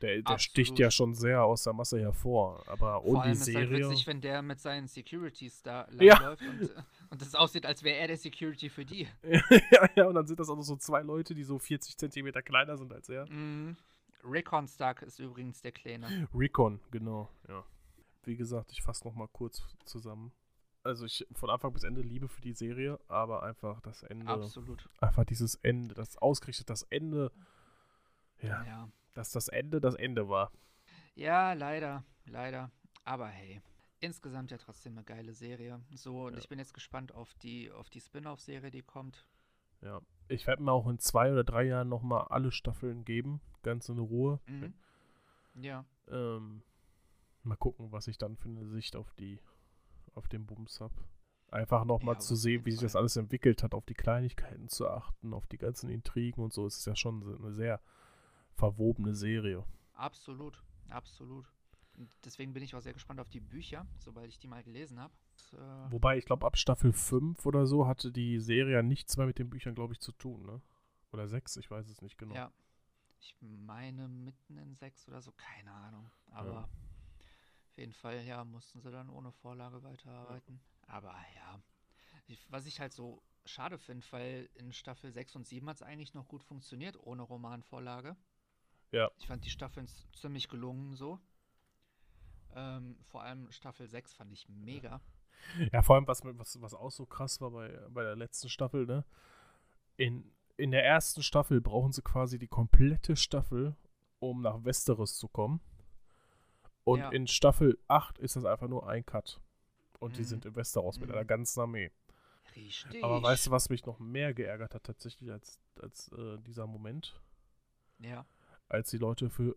Der, der sticht ja schon sehr aus der Masse hervor. Aber Vor ohne allem die ist halt Serie. witzig, wenn der mit seinen Securities da Ja. langläuft und, äh, und es aussieht, als wäre er der Security für die. ja, ja, und dann sind das auch noch so zwei Leute, die so 40 Zentimeter kleiner sind als er. Mhm. Rickon Stark ist übrigens der Kleine. Recon, genau, ja. Wie gesagt, ich fasse nochmal kurz zusammen. Also ich von Anfang bis Ende Liebe für die Serie, aber einfach das Ende, Absolut. einfach dieses Ende, das ausgerichtet das Ende, ja, Ja. Dass das Ende das Ende war. Ja, leider, leider. Aber hey, insgesamt ja trotzdem eine geile Serie. So, und Ja. ich bin jetzt gespannt auf die, auf die Spin-off-Serie, die kommt. Ja, ich werde mir auch in zwei oder drei Jahren nochmal alle Staffeln geben, ganz in Ruhe. Mhm. Ja, Ähm, mal gucken, was ich dann für eine Sicht auf die, auf den Bums habe. Einfach nochmal Ja, zu sehen, wie sich das alles entwickelt hat, auf die Kleinigkeiten zu achten, auf die ganzen Intrigen und so. Es ist ja schon eine sehr verwobene Serie. absolut, absolut. Und deswegen bin ich auch sehr gespannt auf die Bücher, sobald ich die mal gelesen habe. Äh, Wobei, ich glaube, ab Staffel 5 oder so hatte die Serie ja nichts mehr mit den Büchern, glaube ich, zu tun, ne? Oder 6, ich weiß es nicht genau. Ja. Ich meine mitten in sechs oder so, keine Ahnung. Aber auf jeden Fall, ja, mussten sie dann ohne Vorlage weiterarbeiten. Aber ja, ich, was ich halt so schade finde, weil in Staffel 6 und 7 hat es eigentlich noch gut funktioniert, ohne Romanvorlage. Ja. Ich fand die Staffeln ziemlich gelungen so. Ähm, vor allem Staffel 6 fand ich mega. Ja, vor allem, was, mit- was, was auch so krass war bei, bei der letzten Staffel, ne? In, in der ersten Staffel brauchen sie quasi die komplette Staffel, um nach Westeros zu kommen. Und Ja. in Staffel 8 ist das einfach nur ein Cut. Und die Mhm. sind in Westeros mit Mhm. einer ganzen Armee. Richtig. Aber weißt du, was mich noch mehr geärgert hat tatsächlich als, als äh, dieser Moment? Ja. Als die Leute für,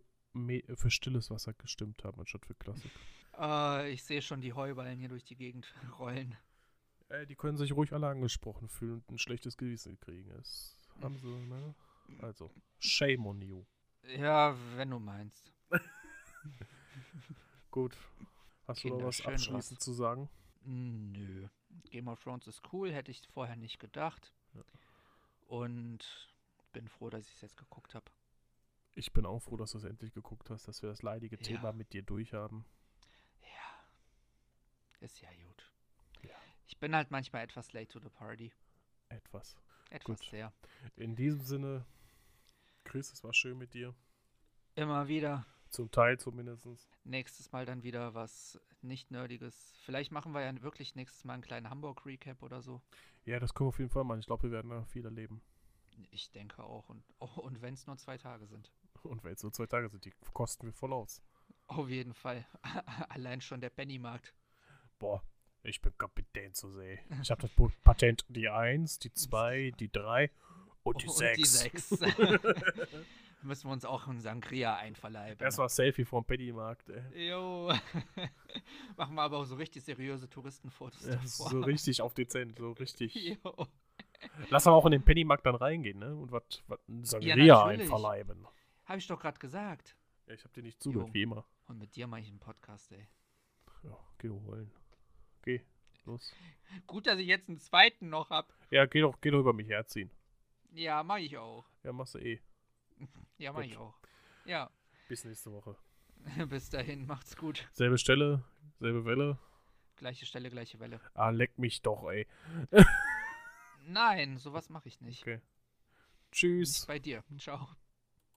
für stilles Wasser gestimmt haben, anstatt für Klassik. Äh, ich sehe schon die Heuballen hier durch die Gegend rollen. Äh, die können sich ruhig alle angesprochen fühlen und ein schlechtes Gewissen kriegen. Das haben sie, ne? Also, shame on you. Ja, wenn du meinst. Gut. Hast du Kinder, noch was schön abschließend was. zu sagen? Nö. Game of Thrones ist cool, hätte ich vorher nicht gedacht. Ja. Und bin froh, dass ich es jetzt geguckt habe. Ich bin auch froh, dass du es endlich geguckt hast, dass wir das leidige Ja. Thema mit dir durchhaben. Ja. Ist ja gut. Ja. Ich bin halt manchmal etwas late to the party. Etwas. Etwas Gut. sehr. In diesem Sinne, Chris, es war schön mit dir. Immer wieder. Zum Teil zumindest. Nächstes Mal dann wieder was nicht Nerdiges. Vielleicht machen wir ja wirklich nächstes Mal einen kleinen Hamburg-Recap oder so. Ja, das können wir auf jeden Fall machen. Ich glaube, wir werden da viel erleben. Ich denke auch. Und, oh, und wenn es nur zwei Tage sind. Und wenn es nur zwei Tage sind, die kosten wir voll aus. Auf jeden Fall. Allein schon der Pennymarkt. Boah, ich bin Kapitän zu See. Ich habe das Patent die 1, die 2, die 3 und die Und 6. die sechs. Müssen wir uns auch ein Sangria einverleiben. Erstmal Selfie vom Pennymarkt, ey. Jo. Machen wir aber auch so richtig seriöse Touristenfotos Ja, davor. so richtig auf dezent, so richtig. Jo. Lass aber auch in den Pennymarkt dann reingehen, ne? Und was Sangria natürlich. einverleiben. Habe ich doch gerade gesagt. Ja, ich hab dir nicht zugehört, wie immer. Und mit dir mache ich einen Podcast, ey. Ja, geh holen. Geh, los. Gut, dass ich jetzt einen zweiten noch hab. Ja, geh doch, geh doch über mich herziehen. Ja, mache ich auch. Ja, machst du eh. Ja, mache ich auch. Ja, Bis nächste Woche. bis dahin, macht's gut. Selbe Stelle, selbe Welle. Gleiche Stelle, gleiche Welle. Ah, leck mich doch, ey. Nein, sowas mache ich nicht. Okay. Nicht Tschüss. bei dir. Ciao.